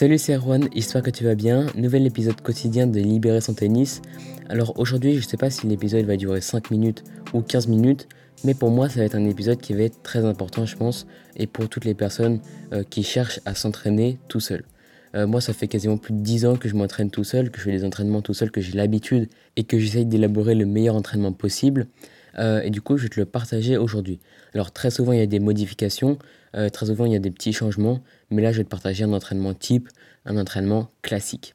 Salut c'est Erwan, histoire que tu vas bien, nouvel épisode quotidien de Libérer son tennis. Alors aujourd'hui je sais pas si l'épisode va durer 5 minutes ou 15 minutes, mais pour moi ça va être un épisode qui va être très important je pense, et pour toutes les personnes euh, qui cherchent à s'entraîner tout seul. Euh, moi ça fait quasiment plus de 10 ans que je m'entraîne tout seul, que je fais des entraînements tout seul, que j'ai l'habitude et que j'essaye d'élaborer le meilleur entraînement possible. Euh, et du coup je vais te le partager aujourd'hui. Alors très souvent il y a des modifications, très souvent il y a des petits changements, mais là je vais te partager un entraînement type, un entraînement classique.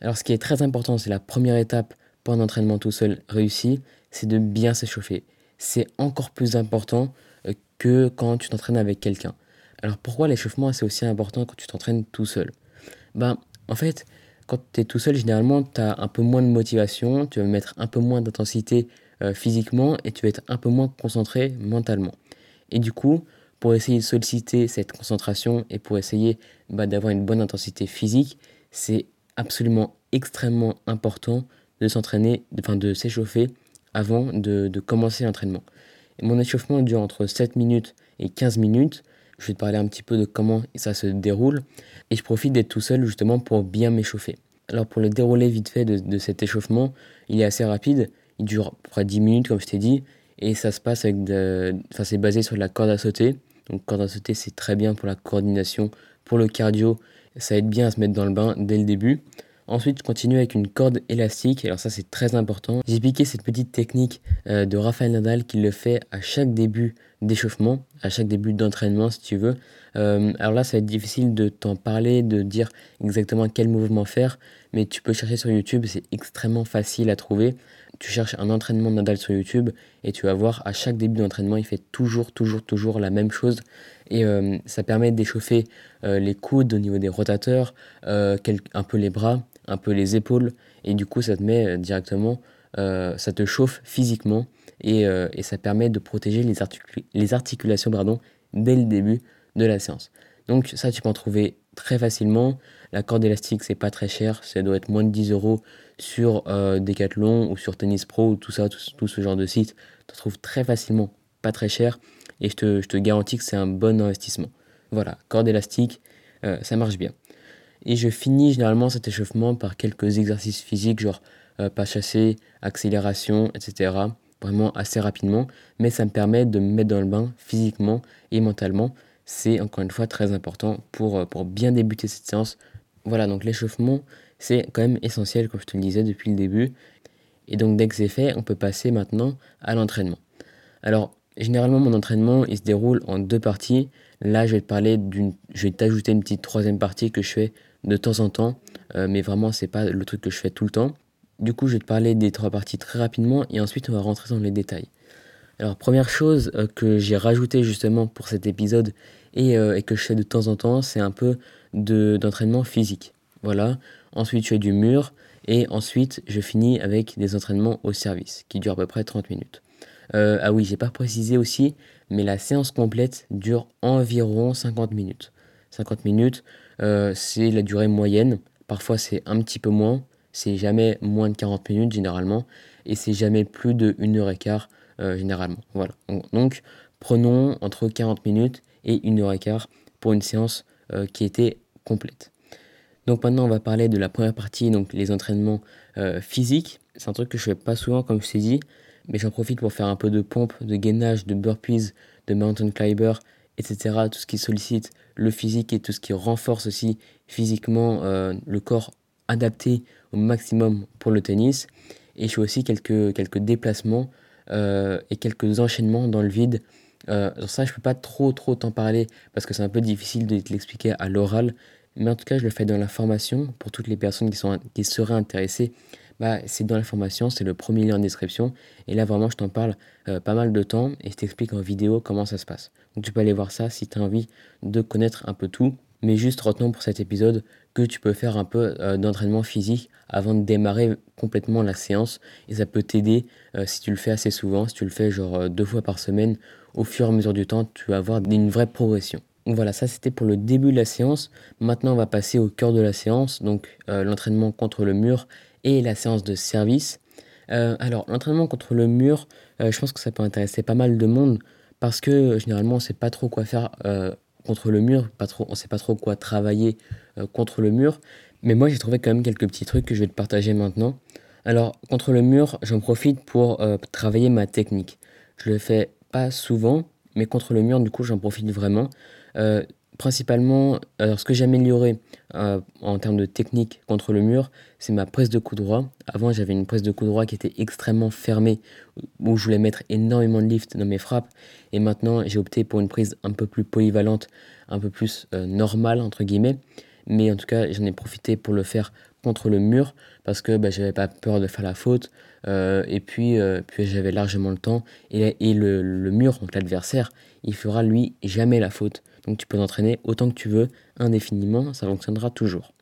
Alors ce qui est très important, c'est la première étape pour un entraînement tout seul réussi, c'est de bien s'échauffer. C'est encore plus important euh, que quand tu t'entraînes avec quelqu'un. Alors pourquoi l'échauffement c'est aussi important quand tu t'entraînes tout seul? Ben en fait, quand tu es tout seul, généralement tu as un peu moins de motivation, tu vas mettre un peu moins d'intensité euh, physiquement et tu vas être un peu moins concentré mentalement. Et du coup, pour essayer de solliciter cette concentration et pour essayer bah, d'avoir une bonne intensité physique, c'est absolument extrêmement important de s'entraîner, enfin de s'échauffer avant de, commencer l'entraînement. Mon échauffement dure entre 7 minutes et 15 minutes. Je vais te parler un petit peu de comment ça se déroule et je profite d'être tout seul justement pour bien m'échauffer. Alors pour le dérouler vite fait de, cet échauffement, il est assez rapide, il dure près 10 minutes comme je t'ai dit et ça se passe avec de... enfin c'est basé sur la corde à sauter donc corde à sauter, c'est très bien pour la coordination, pour le cardio. Ça aide bien à se mettre dans le bain dès le début. Ensuite, je continue avec une corde élastique. Alors ça, c'est très important. J'ai piqué cette petite technique euh, de Rafael Nadal qui le fait à chaque début d'échauffement, à chaque début d'entraînement, si tu veux. Euh, alors là, ça va être difficile de t'en parler, de dire exactement quel mouvement faire, mais tu peux chercher sur YouTube. C'est extrêmement facile à trouver tu cherches un entraînement de Nadal sur YouTube et tu vas voir à chaque début d'entraînement, il fait toujours, toujours, toujours la même chose. Et euh, ça permet d'échauffer euh, les coudes au niveau des rotateurs, euh, un peu les bras, un peu les épaules. Et du coup, ça te met directement, ça te chauffe physiquement et, ça permet de protéger les, les articulations pardon, dès le début de la séance. Donc ça, tu peux en trouver très facilement. La corde élastique, c'est pas très cher, ça doit être moins de 10 euros sur euh, Decathlon ou sur Tennis Pro ou tout ça, tout, ce genre de site. Tu trouves très facilement, pas très cher, et je te, je te garantis que c'est un bon investissement. Voilà, corde élastique, euh, ça marche bien. Et je finis généralement cet échauffement par quelques exercices physiques, genre euh, pas chassé, accélération, etc. Vraiment assez rapidement, mais ça me permet de me mettre dans le bain physiquement et mentalement c'est encore une fois très important pour, euh, pour bien débuter cette séance. Voilà, donc l'échauffement, c'est quand même essentiel, comme je te le disais depuis le début. Et donc dès que c'est fait, on peut passer maintenant à l'entraînement. Alors, généralement, mon entraînement, il se déroule en deux parties. Là, je vais te parler d'une... Je vais t'ajouter une petite troisième partie que je fais de temps en temps, euh, mais vraiment, c'est pas le truc que je fais tout le temps. Du coup, je vais te parler des trois parties très rapidement et ensuite, on va rentrer dans les détails. Alors première chose euh, que j'ai rajouté justement pour cet épisode euh, et, que je fais de temps en temps, c'est un peu d'entraînement physique. Voilà. Ensuite, je fais du mur et ensuite, je finis avec des entraînements au service qui durent à peu près 30 minutes. Euh, ah oui, j'ai pas précisé aussi, mais la séance complète dure environ 50 minutes. 50 minutes, c'est la durée moyenne. Parfois, c'est un petit peu moins. C'est jamais moins de 40 minutes généralement. Et c'est jamais plus de 1 heure et quart euh, généralement. Voilà. Donc, prenons entre 40 minutes et 1 heure et quart pour une séance euh, qui était complète. Donc maintenant, on va parler de la première partie, donc les entraînements euh, physiques. C'est un truc que je fais pas souvent, comme je t'ai dit, mais j'en profite pour faire un peu de pompe, de gainage, de burpees, de mountain climber, etc. Tout ce qui sollicite le physique et tout ce qui renforce aussi physiquement le corps adapté au maximum pour le tennis. Et je fais aussi quelques, quelques déplacements euh, et quelques enchaînements dans le vide. Euh, ça, je peux pas trop trop t'en parler parce que c'est un peu difficile de te l'expliquer à l'oral. Mais en tout cas, je le fais dans la formation pour toutes les personnes qui, sont, qui seraient intéressées. Bah, c'est dans la formation, c'est le premier lien en description. Et là, vraiment, je t'en parle euh, pas mal de temps et je t'explique en vidéo comment ça se passe. Donc, tu peux aller voir ça si tu as envie de connaître un peu tout. Mais juste retenons pour cet épisode que tu peux faire un peu euh, d'entraînement physique avant de démarrer complètement la séance. Et ça peut t'aider euh, si tu le fais assez souvent, si tu le fais genre deux fois par semaine. Au fur et à mesure du temps, tu vas avoir une vraie progression. Donc voilà, ça c'était pour le début de la séance. Maintenant, on va passer au cœur de la séance, donc l'entraînement contre le mur et la séance de service. alors, l'entraînement contre le mur, je pense que ça peut intéresser pas mal de monde parce que généralement, on sait pas trop quoi faire contre le mur, pas trop, on sait pas trop quoi travailler contre le mur. Mais moi, j'ai trouvé quand même quelques petits trucs que je vais te partager maintenant. Alors, contre le mur, j'en profite pour travailler ma technique. Je le fais pas souvent, mais contre le mur, du coup, j'en profite vraiment. principalement, alors ce que j'ai amélioré en termes de technique contre le mur, c'est ma prise de coup droit. Avant, j'avais une prise de coup droit qui était extrêmement fermée, où je voulais mettre énormément de lift dans mes frappes. Et maintenant, j'ai opté pour une prise un peu plus polyvalente, un peu plus euh, normale, entre guillemets. Mais en tout cas, j'en ai profité pour le faire contre le mur, parce que bah, j'avais pas peur de faire la faute. Euh, et puis, euh, puis j'avais largement le temps. Et, et le, le mur, donc l'adversaire, il fera lui jamais la faute. Donc tu peux t'entraîner autant que tu veux, indéfiniment, ça fonctionnera toujours.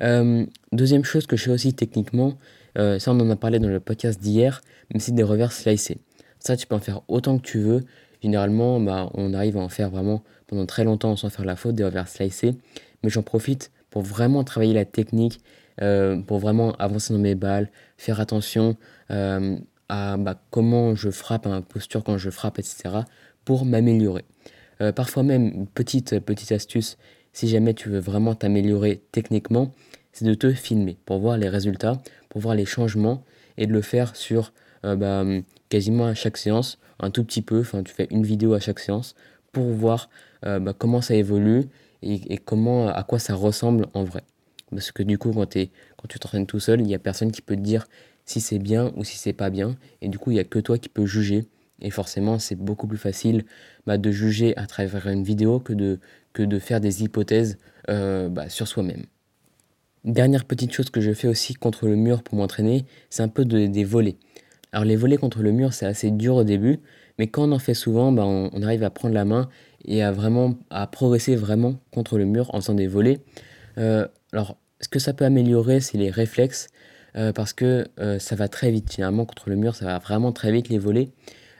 Euh, deuxième chose que je fais aussi techniquement, ça on en a parlé dans le podcast d'hier, mais c'est des revers slicés. Ça tu peux en faire autant que tu veux. Généralement, bah, on arrive à en faire vraiment pendant très longtemps sans faire la faute des revers slicés. Mais j'en profite pour vraiment travailler la technique, euh, pour vraiment avancer dans mes balles, faire attention à bah, comment je frappe, à ma posture quand je frappe, etc. pour m'améliorer. parfois même, petite, petite astuce, si jamais tu veux vraiment t'améliorer techniquement, c'est de te filmer pour voir les résultats, pour voir les changements et de le faire sur euh, bah, quasiment à chaque séance, un tout petit peu, enfin tu fais une vidéo à chaque séance pour voir euh, bah, comment ça évolue et, comment, à quoi ça ressemble en vrai. Parce que du coup, quand, quand tu t'entraînes tout seul, il n'y a personne qui peut te dire si c'est bien ou si c'est pas bien. Et du coup, il n'y a que toi qui peux juger. Et forcément, c'est beaucoup plus facile bah, de juger à travers une vidéo que de, que de faire des hypothèses euh, bah, sur soi-même. Dernière petite chose que je fais aussi contre le mur pour m'entraîner, c'est un peu des volets. Alors les volets contre le mur, c'est assez dur au début, mais quand on en fait souvent, bah, on, arrive à prendre la main et à vraiment à progresser vraiment contre le mur en faisant des volets. Euh, alors ce que ça peut améliorer, c'est les réflexes, euh, parce que ça va très vite. Finalement, contre le mur, ça va vraiment très vite les volets.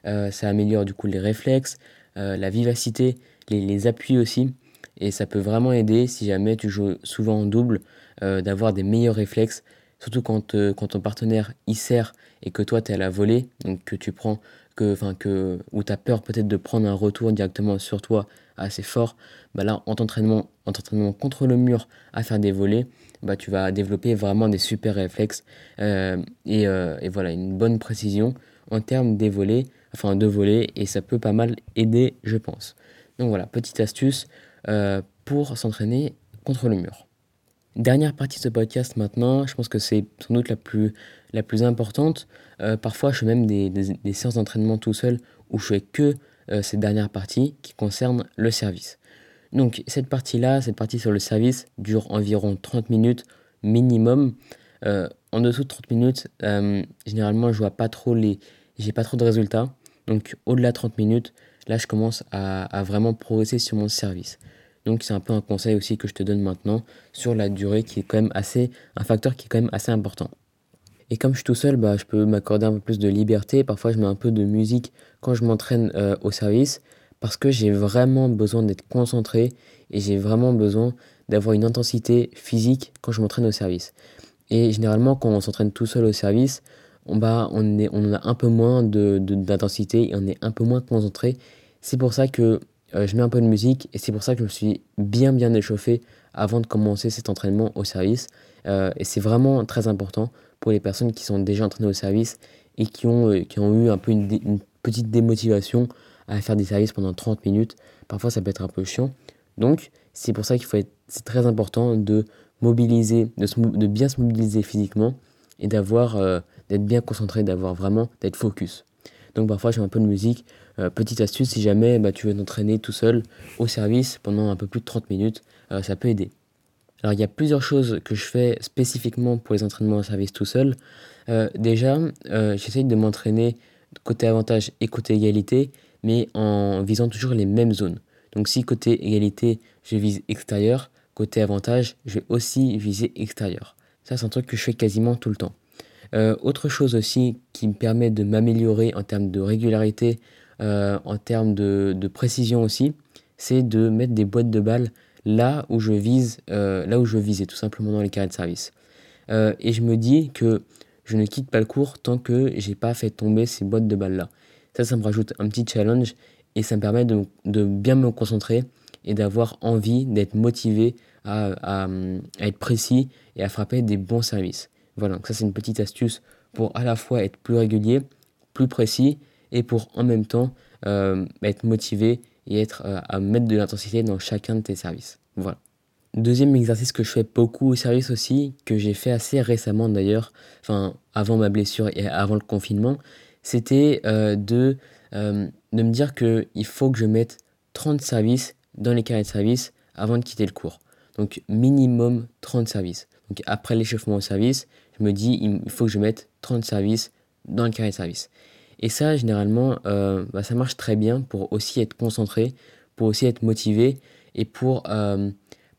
ça améliore du coup les réflexes, la vivacité, les appuis aussi. Et ça peut vraiment aider si jamais tu joues souvent en double, euh, d'avoir des meilleurs réflexes, surtout quand, euh, quand ton partenaire y sert et que toi tu es à la volée, donc que tu prends, que, que, ou tu as peur peut-être de prendre un retour directement sur toi assez fort, bah là en t'entraînement, en contre le mur à faire des volets, bah tu vas développer vraiment des super réflexes euh, et, et, voilà une bonne précision en termes des enfin de volets et ça peut pas mal aider je pense. Donc voilà, petite astuce, euh, pour s'entraîner contre le mur. Dernière partie de ce podcast maintenant, je pense que c'est sans doute la plus, la plus importante. Euh, parfois, je fais même des, séances d'entraînement tout seul où je fais que euh, cette dernière partie qui concerne le service. Donc, cette partie-là, cette partie sur le service, dure environ 30 minutes minimum. en dessous de 30 minutes, généralement, je vois pas trop les. J'ai pas trop de résultats. Donc, au-delà de 30 minutes, là, je commence à, à vraiment progresser sur mon service. Donc c'est un peu un conseil aussi que je te donne maintenant sur la durée qui est quand même assez un facteur qui est quand même assez important. Et comme je suis tout seul, bah, je peux m'accorder un peu plus de liberté. Parfois, je mets un peu de musique quand je m'entraîne euh, au service parce que j'ai vraiment besoin d'être concentré et j'ai vraiment besoin d'avoir une intensité physique quand je m'entraîne au service. Et généralement, quand on s'entraîne tout seul au service, on, bah, a un peu moins d'intensité et on est un peu moins concentré. C'est pour ça que euh, je mets un peu de musique et c'est pour ça que je me suis bien bien échauffé avant de commencer cet entraînement au service. Euh, et c'est vraiment très important pour les personnes qui sont déjà entraînées au service et qui ont, euh, qui ont eu un peu une, petite démotivation à faire des services pendant 30 minutes. Parfois ça peut être un peu chiant. Donc c'est pour ça qu'il faut être, c'est très important de mobiliser, de, bien se mobiliser physiquement et d'avoir, d'être bien concentré, d'avoir vraiment, d'être focus. Donc parfois je un peu de musique euh, petite astuce, si jamais bah, tu veux t'entraîner tout seul au service pendant un peu plus de 30 minutes, euh, ça peut aider. Alors il y a plusieurs choses que je fais spécifiquement pour les entraînements au service tout seul. Euh, déjà, j'essaye de m'entraîner côté avantage et côté égalité, mais en visant toujours les mêmes zones. Donc si côté égalité, je vise extérieur, côté avantage, je vais aussi viser extérieur. Ça, c'est un truc que je fais quasiment tout le temps. autre chose aussi qui me permet de m'améliorer en termes de régularité, euh, en termes de, précision aussi, c'est de mettre des boîtes de balles là où je vise, euh, là où je visais, tout simplement dans les carrés de service. Euh, et je me dis que je ne quitte pas le cours tant que j'ai pas fait tomber ces boîtes de balles là. Ça, ça me rajoute un petit challenge et ça me permet de, bien me concentrer et d'avoir envie d'être motivé à, être précis et à frapper des bons services. Voilà, donc ça c'est une petite astuce pour à la fois être plus régulier, plus précis et pour en même temps euh, être motivé et être euh, à mettre de l'intensité dans chacun de tes services. Voilà. Deuxième exercice que je fais beaucoup au service aussi, que j'ai fait assez récemment d'ailleurs, enfin avant ma blessure et avant le confinement, c'était euh, de, de me dire qu'il faut que je mette 30 services dans les carrés de service avant de quitter le cours. Donc minimum 30 services. Donc après l'échauffement au service, je me dis il faut que je mette 30 services dans le carré de service. Et ça, généralement, euh, bah, ça marche très bien pour aussi être concentré, pour aussi être motivé et pour, euh,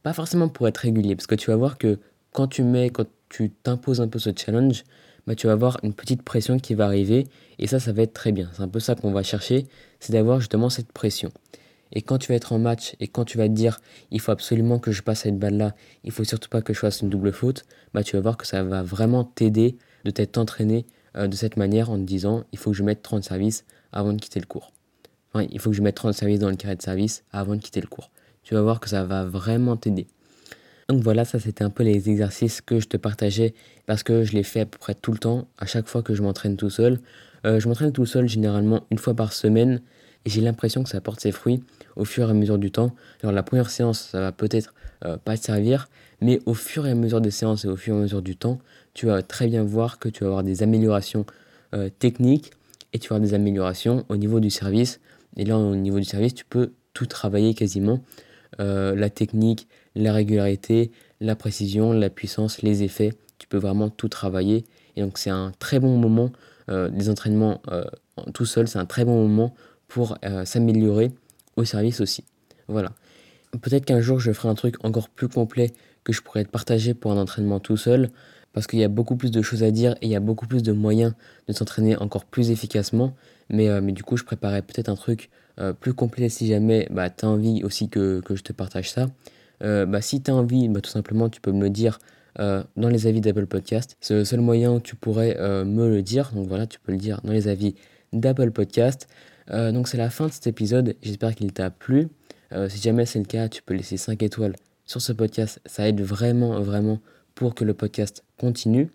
pas forcément pour être régulier, parce que tu vas voir que quand tu mets, quand tu t'imposes un peu ce challenge, bah, tu vas avoir une petite pression qui va arriver et ça, ça va être très bien. C'est un peu ça qu'on va chercher, c'est d'avoir justement cette pression. Et quand tu vas être en match et quand tu vas te dire il faut absolument que je passe cette balle-là, il faut surtout pas que je fasse une double faute, bah tu vas voir que ça va vraiment t'aider de t'être entraîné euh, de cette manière en te disant il faut que je mette 30 services avant de quitter le cours. Enfin, il faut que je mette 30 services dans le carré de service avant de quitter le cours. Tu vas voir que ça va vraiment t'aider. Donc voilà, ça c'était un peu les exercices que je te partageais parce que je les fais à peu près tout le temps, à chaque fois que je m'entraîne tout seul. Euh, je m'entraîne tout seul généralement une fois par semaine et j'ai l'impression que ça porte ses fruits au fur et à mesure du temps. Alors la première séance, ça va peut-être euh, pas te servir, mais au fur et à mesure des séances et au fur et à mesure du temps, tu vas très bien voir que tu vas avoir des améliorations euh, techniques et tu vas avoir des améliorations au niveau du service. Et là, au niveau du service, tu peux tout travailler quasiment. Euh, la technique, la régularité, la précision, la puissance, les effets, tu peux vraiment tout travailler. Et donc c'est un très bon moment, des entraînements tout seul, c'est un très bon moment pour euh, s'améliorer au service aussi. Voilà. Peut-être qu'un jour je ferai un truc encore plus complet que je pourrais te partager pour un entraînement tout seul, parce qu'il y a beaucoup plus de choses à dire et il y a beaucoup plus de moyens de s'entraîner encore plus efficacement. Mais, euh, mais du coup, je préparais peut-être un truc euh, plus complet si jamais bah, tu as envie aussi que, je te partage ça. bah, si tu as envie, bah, tout simplement, tu peux me le dire dans les avis d'Apple Podcast. C'est le seul moyen où tu pourrais me le dire. Donc voilà, tu peux le dire dans les avis d'Apple Podcast. Euh, donc c'est la fin de cet épisode, j'espère qu'il t'a plu. Euh, si jamais c'est le cas, tu peux laisser 5 étoiles sur ce podcast, ça aide vraiment, vraiment pour que le podcast continue.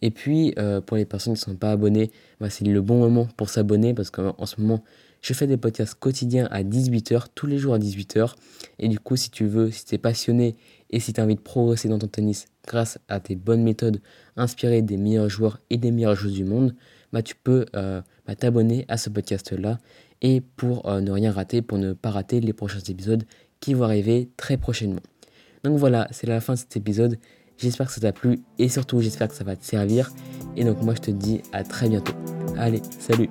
Et puis, euh, pour les personnes qui ne sont pas abonnées, bah, c'est le bon moment pour s'abonner parce qu'en ce moment, je fais des podcasts quotidiens à 18h, tous les jours à 18h. Et du coup, si tu veux, si tu es passionné et si tu as envie de progresser dans ton tennis grâce à tes bonnes méthodes inspirées des meilleurs joueurs et des meilleures joueuses du monde, bah, tu peux euh, bah, t'abonner à ce podcast-là et pour euh, ne rien rater, pour ne pas rater les prochains épisodes qui vont arriver très prochainement. Donc voilà, c'est la fin de cet épisode. J'espère que ça t'a plu et surtout j'espère que ça va te servir. Et donc moi je te dis à très bientôt. Allez, salut